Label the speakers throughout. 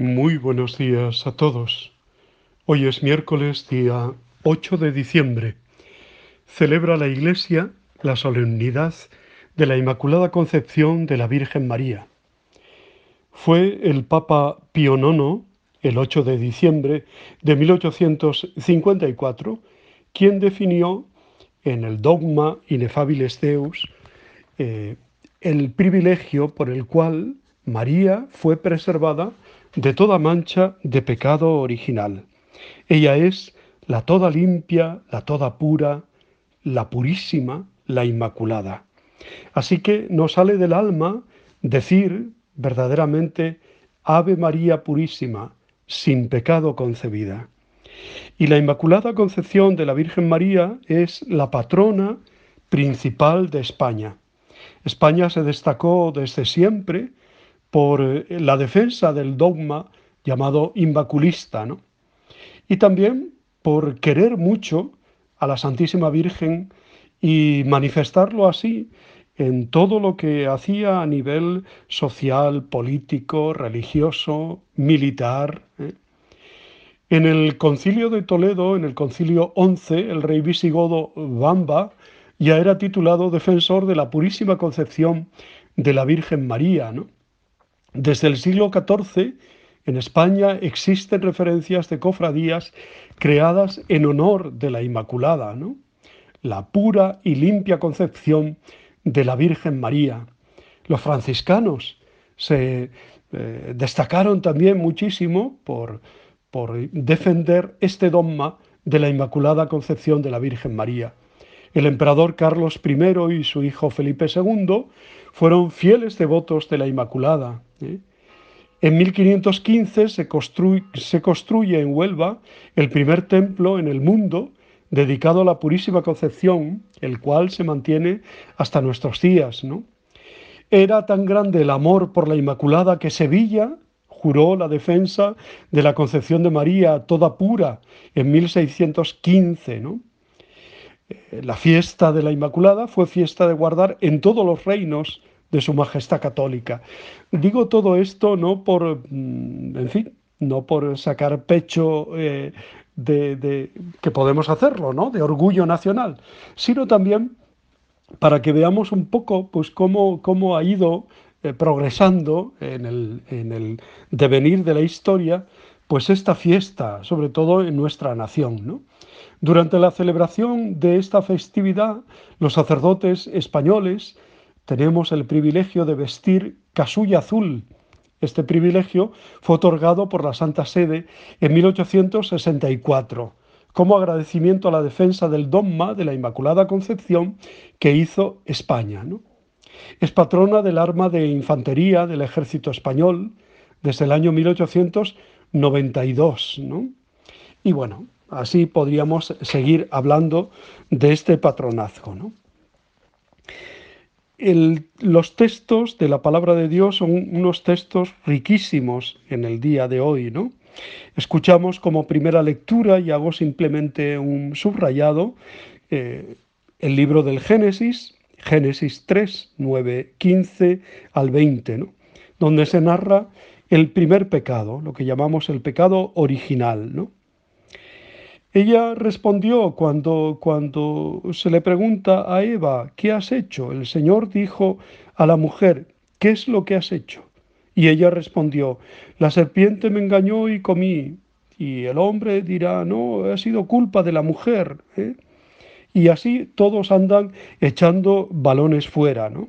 Speaker 1: Muy buenos días a todos. Hoy es miércoles día 8 de diciembre. Celebra la Iglesia la solemnidad de la Inmaculada Concepción de la Virgen María. Fue el Papa Pío IX, el 8 de diciembre de 1854, quien definió en el dogma Inefabilis Deus eh, el privilegio por el cual María fue preservada de toda mancha de pecado original. Ella es la toda limpia, la toda pura, la purísima, la inmaculada. Así que nos sale del alma decir verdaderamente Ave María Purísima, sin pecado concebida. Y la Inmaculada Concepción de la Virgen María es la patrona principal de España. España se destacó desde siempre por eh, la defensa del dogma llamado invaculista, ¿no? y también por querer mucho a la Santísima Virgen y manifestarlo así en todo lo que hacía a nivel social, político, religioso, militar. ¿eh? En el concilio de Toledo, en el concilio XI, el rey visigodo Bamba ya era titulado defensor de la purísima concepción de la Virgen María. ¿no? Desde el siglo XIV, en España existen referencias de cofradías creadas en honor de la Inmaculada, ¿no? la pura y limpia concepción de la Virgen María. Los franciscanos se eh, destacaron también muchísimo por, por defender este dogma de la Inmaculada Concepción de la Virgen María. El emperador Carlos I y su hijo Felipe II fueron fieles devotos de la Inmaculada. ¿eh? En 1515 se construye, en Huelva el primer templo en el mundo dedicado a la Purísima Concepción, el cual se mantiene hasta nuestros días. ¿no? Era tan grande el amor por la Inmaculada que Sevilla juró la defensa de la Concepción de María toda pura en 1615. ¿no? La fiesta de la Inmaculada fue fiesta de guardar en todos los reinos de su majestad católica. Digo todo esto no por, mm, en fin, no por sacar pecho eh, de, que podemos hacerlo, ¿no? De orgullo nacional, sino también para que veamos un poco, pues, cómo, cómo ha ido eh, progresando en el, en el devenir de la historia, pues esta fiesta, sobre todo en nuestra nación. Durante la celebración de esta festividad, los sacerdotes españoles tenemos el privilegio de vestir casulla azul. Este privilegio fue otorgado por la Santa Sede en 1864 como agradecimiento a la defensa del dogma de la Inmaculada Concepción que hizo España. Es patrona del arma de infantería del ejército español desde el año 1892. Y bueno, así podríamos seguir hablando de este patronazgo. ¿no? los textos de la palabra de Dios son unos textos riquísimos en el día de hoy, ¿no? Escuchamos como primera lectura, y hago simplemente un subrayado, eh, el libro del Génesis, Génesis 3, 9, 15 al 20, ¿no? donde se narra el primer pecado, lo que llamamos el pecado original, ¿no? Ella respondió cuando, cuando se le pregunta a Eva, ¿qué has hecho? El Señor dijo a la mujer, ¿qué es lo que has hecho? Y ella respondió, la serpiente me engañó y comí. Y el hombre dirá, no, ha sido culpa de la mujer. ¿eh? Y así todos andan echando balones fuera, ¿no?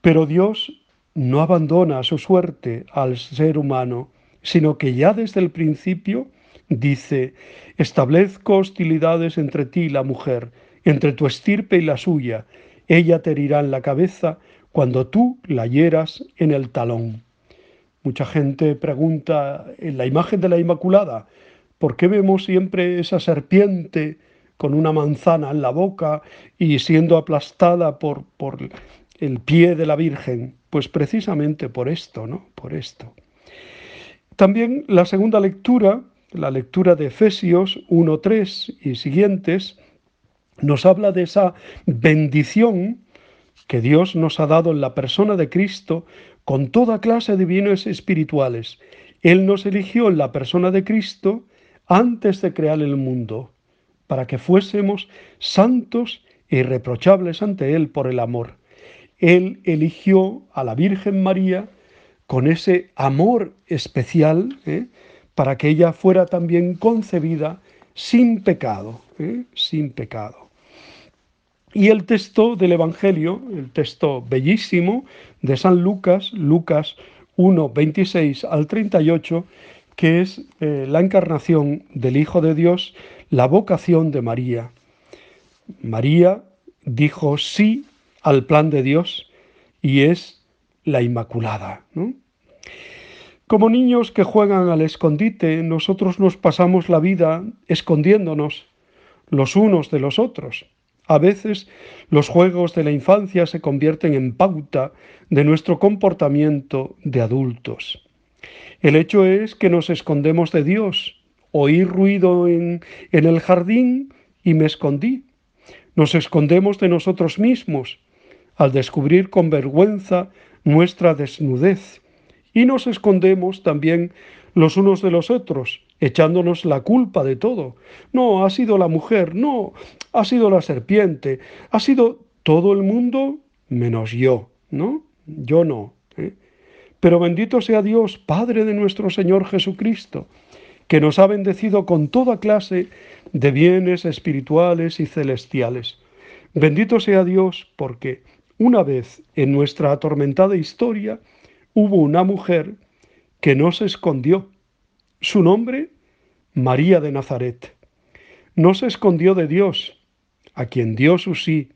Speaker 1: Pero Dios no abandona su suerte al ser humano, sino que ya desde el principio Dice, establezco hostilidades entre ti y la mujer, entre tu estirpe y la suya. Ella te herirá en la cabeza cuando tú la hieras en el talón. Mucha gente pregunta, en la imagen de la Inmaculada, ¿por qué vemos siempre esa serpiente con una manzana en la boca y siendo aplastada por, por el pie de la Virgen? Pues precisamente por esto, ¿no? Por esto. También la segunda lectura la lectura de Efesios 1.3 y siguientes nos habla de esa bendición que Dios nos ha dado en la persona de Cristo con toda clase de bienes espirituales. Él nos eligió en la persona de Cristo antes de crear el mundo, para que fuésemos santos e irreprochables ante Él por el amor. Él eligió a la Virgen María con ese amor especial, ¿eh? para que ella fuera también concebida sin pecado, ¿eh? sin pecado. Y el texto del Evangelio, el texto bellísimo de San Lucas, Lucas 1, 26 al 38, que es eh, la encarnación del Hijo de Dios, la vocación de María. María dijo sí al plan de Dios y es la Inmaculada. Como niños que juegan al escondite, nosotros nos pasamos la vida escondiéndonos los unos de los otros. A veces los juegos de la infancia se convierten en pauta de nuestro comportamiento de adultos. El hecho es que nos escondemos de Dios. Oí ruido en, en el jardín y me escondí. Nos escondemos de nosotros mismos al descubrir con vergüenza nuestra desnudez y nos escondemos también los unos de los otros, echándonos la culpa de todo. No, ha sido la mujer, no, ha sido la serpiente, ha sido todo el mundo menos yo, ¿no? Yo no. ¿eh? Pero bendito sea Dios, Padre de nuestro Señor Jesucristo, que nos ha bendecido con toda clase de bienes espirituales y celestiales. Bendito sea Dios porque una vez en nuestra atormentada historia, hubo una mujer que no se escondió. Su nombre, María de Nazaret. No se escondió de Dios, a quien dio su sí,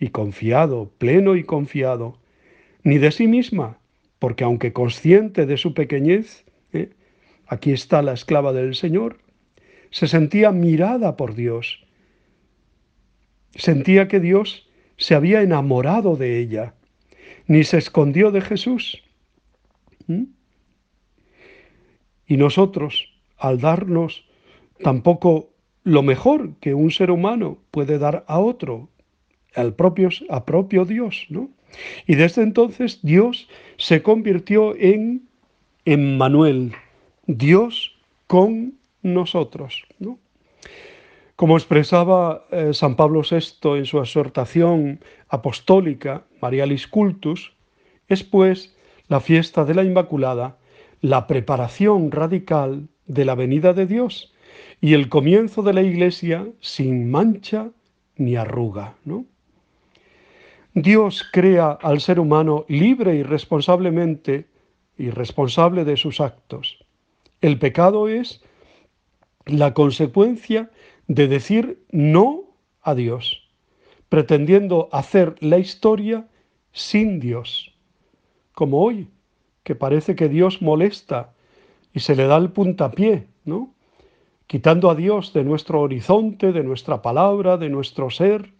Speaker 1: y confiado, pleno y confiado, ni de sí misma, porque aunque consciente de su pequeñez, ¿eh? aquí está la esclava del Señor, se sentía mirada por Dios. Sentía que Dios se había enamorado de ella, ni se escondió de Jesús, ¿Mm? Y nosotros, al darnos tampoco lo mejor que un ser humano puede dar a otro, al propio, a propio Dios, ¿no? Y desde entonces Dios se convirtió en Emmanuel, Dios con nosotros, ¿no? Como expresaba eh, San Pablo VI en su exhortación apostólica Marialis Cultus, es pues la fiesta de la Inmaculada, la preparación radical de la venida de Dios y el comienzo de la Iglesia sin mancha ni arruga. ¿no? Dios crea al ser humano libre y responsablemente y responsable de sus actos. El pecado es la consecuencia de decir no a Dios, pretendiendo hacer la historia sin Dios como hoy, que parece que Dios molesta y se le da el puntapié, ¿no? Quitando a Dios de nuestro horizonte, de nuestra palabra, de nuestro ser.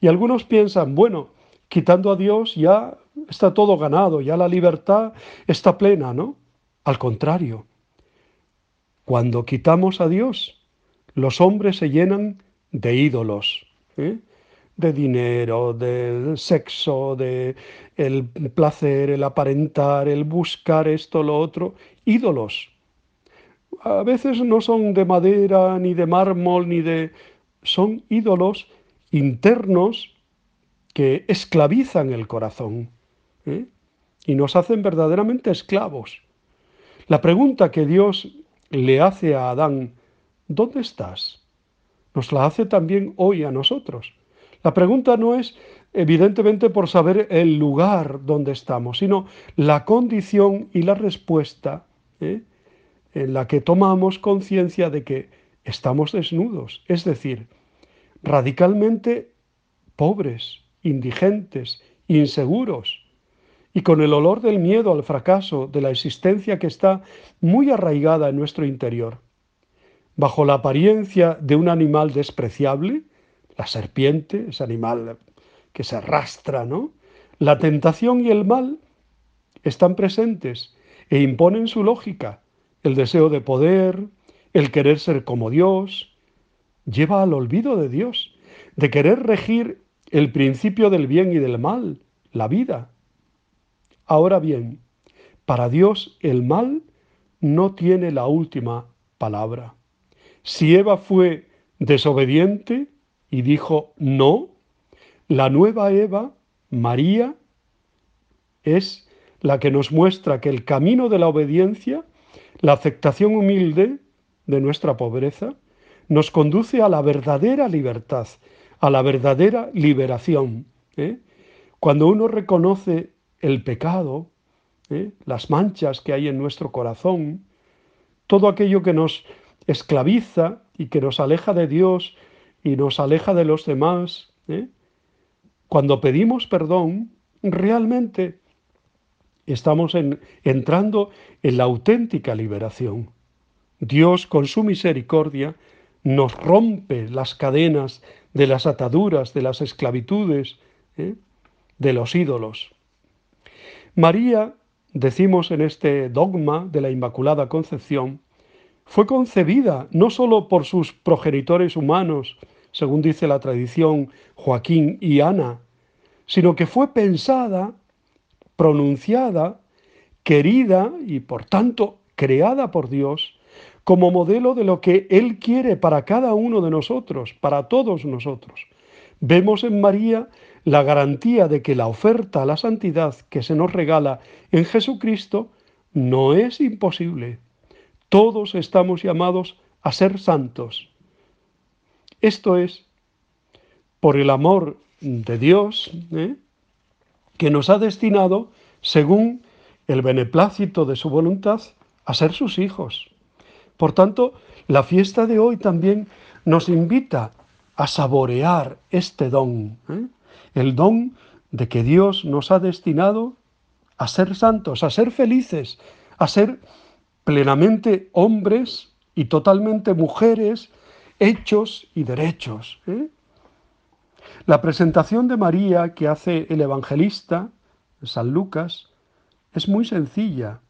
Speaker 1: Y algunos piensan, bueno, quitando a Dios ya está todo ganado, ya la libertad está plena, ¿no? Al contrario, cuando quitamos a Dios, los hombres se llenan de ídolos. ¿eh? de dinero, del sexo, de el placer, el aparentar, el buscar esto, lo otro, ídolos. A veces no son de madera, ni de mármol, ni de... son ídolos internos que esclavizan el corazón ¿eh? y nos hacen verdaderamente esclavos. La pregunta que Dios le hace a Adán, ¿dónde estás? Nos la hace también hoy a nosotros. La pregunta no es evidentemente por saber el lugar donde estamos, sino la condición y la respuesta ¿eh? en la que tomamos conciencia de que estamos desnudos, es decir, radicalmente pobres, indigentes, inseguros, y con el olor del miedo al fracaso de la existencia que está muy arraigada en nuestro interior. Bajo la apariencia de un animal despreciable, la serpiente, ese animal que se arrastra, ¿no? La tentación y el mal están presentes e imponen su lógica. El deseo de poder, el querer ser como Dios, lleva al olvido de Dios, de querer regir el principio del bien y del mal, la vida. Ahora bien, para Dios el mal no tiene la última palabra. Si Eva fue desobediente y dijo no, la nueva Eva, María, es la que nos muestra que el camino de la obediencia, la aceptación humilde de nuestra pobreza, nos conduce a la verdadera libertad, a la verdadera liberación. ¿eh? Cuando uno reconoce el pecado, ¿eh? las manchas que hay en nuestro corazón, todo aquello que nos esclaviza y que nos aleja de Dios y nos aleja de los demás, ¿eh? cuando pedimos perdón, realmente estamos entrando en la auténtica liberación. Dios con su misericordia nos rompe las cadenas de las ataduras, de las esclavitudes, ¿eh? de los ídolos. María, decimos en este dogma de la Inmaculada Concepción, fue concebida no sólo por sus progenitores humanos, según dice la tradición Joaquín y Ana, sino que fue pensada, pronunciada, querida y por tanto creada por Dios como modelo de lo que Él quiere para cada uno de nosotros, para todos nosotros. Vemos en María la garantía de que la oferta a la santidad que se nos regala en Jesucristo no es imposible. Todos estamos llamados a ser santos. Esto es, por el amor de Dios, ¿eh? que nos ha destinado, según el beneplácito de su voluntad, a ser sus hijos. Por tanto, la fiesta de hoy también nos invita a saborear este don, ¿eh? el don de que Dios nos ha destinado a ser santos, a ser felices, a ser plenamente hombres y totalmente mujeres, hechos y derechos. ¿eh? La presentación de María que hace el evangelista, San Lucas, es muy sencilla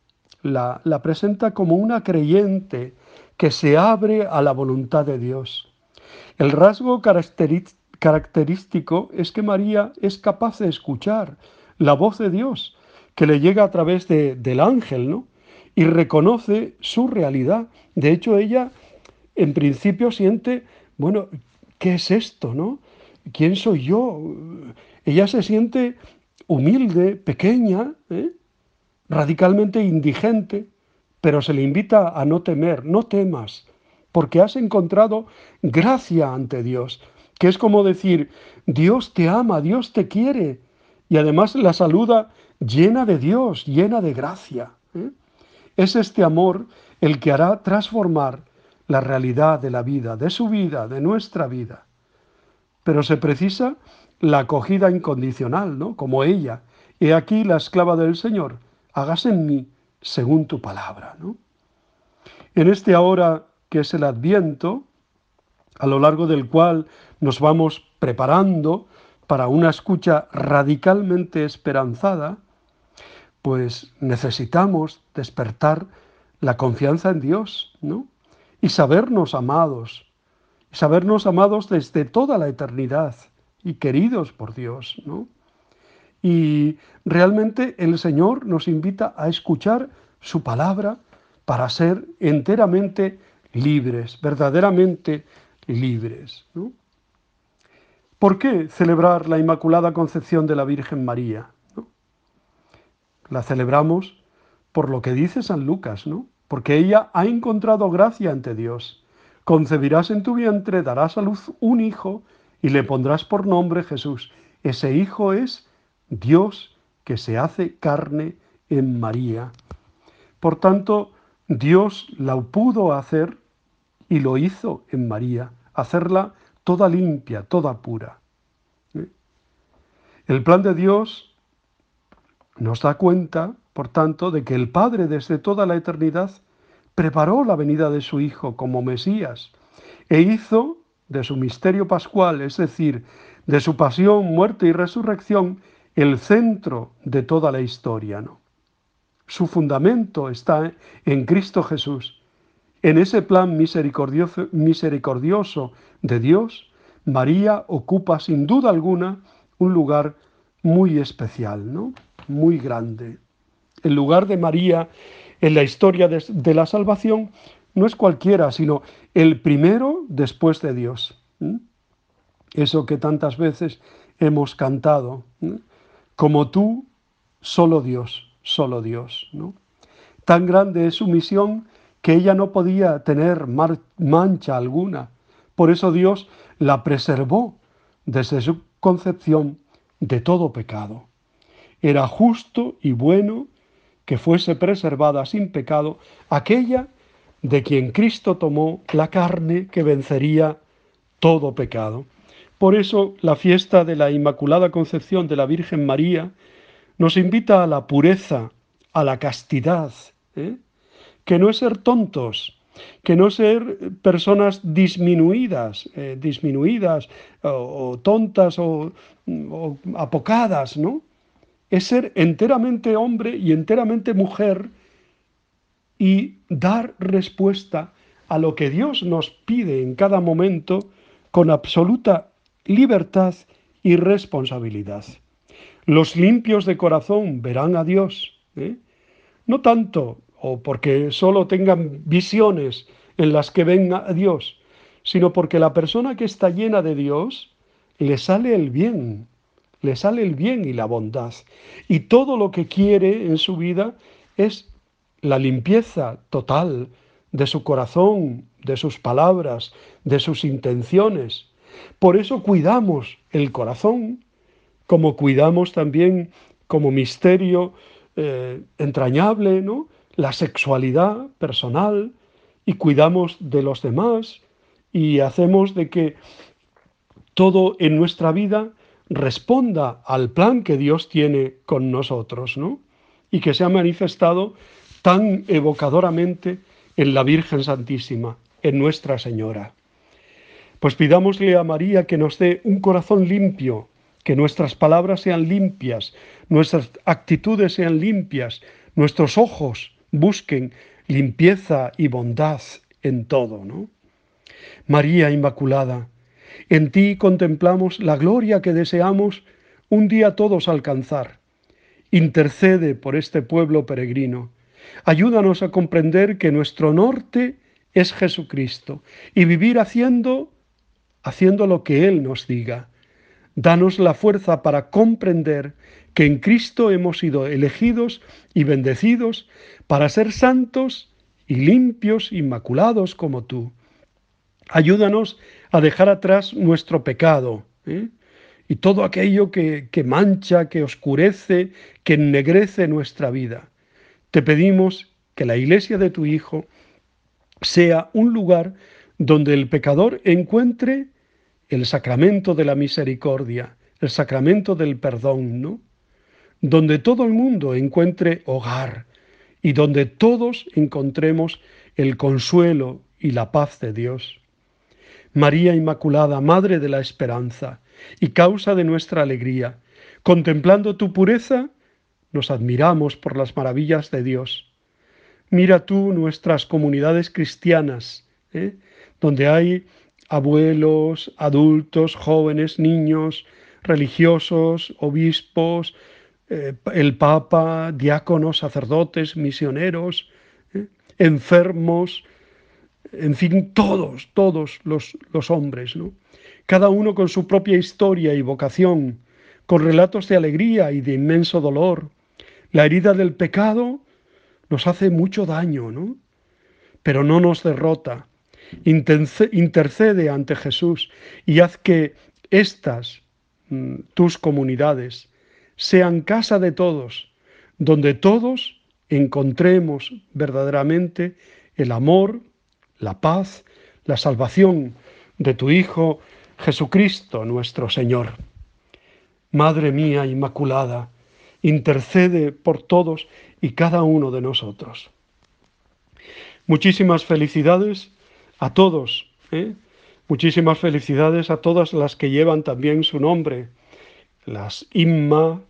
Speaker 1: la, presenta como una creyente que se abre a la voluntad de Dios. El rasgo característico es que María es capaz de escuchar la voz de Dios que le llega a través del ángel, ¿no? Y reconoce su realidad. De hecho, ella en principio siente, bueno, ¿qué es esto, no? ¿Quién soy yo? Ella se siente humilde, pequeña, ¿eh? radicalmente indigente, pero se le invita a no temer, no temas, porque has encontrado gracia ante Dios, que es como decir, Dios te ama, Dios te quiere, y además la saluda llena de Dios, llena de gracia. ¿eh? Es este amor el que hará transformar la realidad de la vida, de su vida, de nuestra vida. Pero se precisa la acogida incondicional, ¿no? Como ella. He aquí la esclava del Señor, hágase en mí según tu palabra. ¿no? En este ahora que es el adviento, a lo largo del cual nos vamos preparando para una escucha radicalmente esperanzada, pues necesitamos despertar la confianza en Dios, ¿no? Y sabernos amados, sabernos amados desde toda la eternidad y queridos por Dios, ¿no? Y realmente el Señor nos invita a escuchar su palabra para ser enteramente libres, verdaderamente libres. ¿Por qué celebrar la Inmaculada Concepción de la Virgen María? La celebramos por lo que dice San Lucas, ¿no? Porque ella ha encontrado gracia ante Dios. Concebirás en tu vientre, darás a luz un hijo y le pondrás por nombre Jesús. Ese hijo es Dios que se hace carne en María. Por tanto, Dios la pudo hacer y lo hizo en María, hacerla toda limpia, toda pura. ¿Eh? El plan de Dios nos da cuenta, por tanto, de que el Padre desde toda la eternidad preparó la venida de su Hijo como Mesías e hizo de su misterio pascual, es decir, de su pasión, muerte y resurrección, el centro de toda la historia. Su fundamento está en Cristo Jesús, en ese plan misericordioso, misericordioso de Dios, María ocupa sin duda alguna un lugar muy especial, ¿no? Muy grande. El lugar de María en la historia de, la salvación no es cualquiera, sino el primero después de Dios. Eso que tantas veces hemos cantado. Como tú, solo Dios, solo Dios. Tan grande es su misión que ella no podía tener mancha alguna. Por eso Dios la preservó desde su concepción de todo pecado. Era justo y bueno que fuese preservada sin pecado aquella de quien Cristo tomó la carne que vencería todo pecado. Por eso la fiesta de la Inmaculada Concepción de la Virgen María nos invita a la pureza, a la castidad, ¿eh? que no es ser tontos, que no ser personas disminuidas, eh, disminuidas o, tontas o, o, apocadas, ¿no? Es ser enteramente hombre y enteramente mujer y dar respuesta a lo que Dios nos pide en cada momento con absoluta libertad y responsabilidad. Los limpios de corazón verán a Dios, ¿eh? no tanto o porque solo tengan visiones en las que ven a Dios, sino porque la persona que está llena de Dios le sale el bien, le sale el bien y la bondad. Y todo lo que quiere en su vida es la limpieza total de su corazón, de sus palabras, de sus intenciones. Por eso cuidamos el corazón, como cuidamos también como misterio eh, entrañable, ¿no? La sexualidad personal y cuidamos de los demás y hacemos de que todo en nuestra vida responda al plan que Dios tiene con nosotros, ¿no? Y que se ha manifestado tan evocadoramente en la Virgen Santísima, en Nuestra Señora. Pues pidámosle a María que nos dé un corazón limpio, que nuestras palabras sean limpias, nuestras actitudes sean limpias, nuestros ojos busquen limpieza y bondad en todo, ¿no? María Inmaculada, en ti contemplamos la gloria que deseamos un día todos alcanzar. Intercede por este pueblo peregrino. Ayúdanos a comprender que nuestro norte es Jesucristo y vivir haciendo haciendo lo que Él nos diga. Danos la fuerza para comprender que en Cristo hemos sido elegidos y bendecidos para ser santos y limpios, inmaculados como tú. Ayúdanos a dejar atrás nuestro pecado ¿eh? y todo aquello que, que mancha, que oscurece, que ennegrece nuestra vida. Te pedimos que la iglesia de tu Hijo sea un lugar donde el pecador encuentre el sacramento de la misericordia, el sacramento del perdón, ¿no? Donde todo el mundo encuentre hogar y donde todos encontremos el consuelo y la paz de Dios. María Inmaculada, Madre de la Esperanza y causa de nuestra alegría, contemplando tu pureza, nos admiramos por las maravillas de Dios. Mira tú nuestras comunidades cristianas, ¿eh? donde hay abuelos, adultos, jóvenes, niños, religiosos, obispos, eh, el Papa, diáconos, sacerdotes, misioneros, eh, enfermos, en fin, todos, todos los, los hombres, ¿no? Cada uno con su propia historia y vocación, con relatos de alegría y de inmenso dolor. La herida del pecado nos hace mucho daño, ¿no? Pero no nos derrota intercede ante Jesús y haz que estas, mm, tus comunidades, sean casa de todos, donde todos encontremos verdaderamente el amor, la paz, la salvación de tu Hijo Jesucristo nuestro Señor. Madre mía Inmaculada, intercede por todos y cada uno de nosotros. Muchísimas felicidades a todos. ¿eh? Muchísimas felicidades a todas las que llevan también su nombre, las Inma,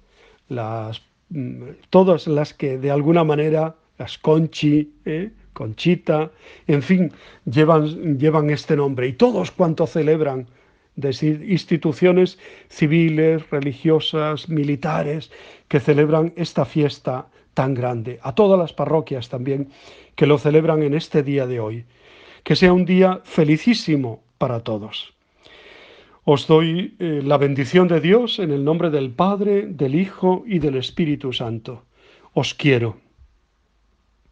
Speaker 1: las, mm, todas las que de alguna manera, las Conchi, ¿eh? Conchita, en fin, llevan, llevan este nombre y todos cuantos celebran instituciones civiles, religiosas, militares, que celebran esta fiesta tan grande, a todas las parroquias también que lo celebran en este día de hoy. Que sea un día felicísimo para todos. Os doy eh, la bendición de Dios en el nombre del Padre, del Hijo y del Espíritu Santo. Os quiero.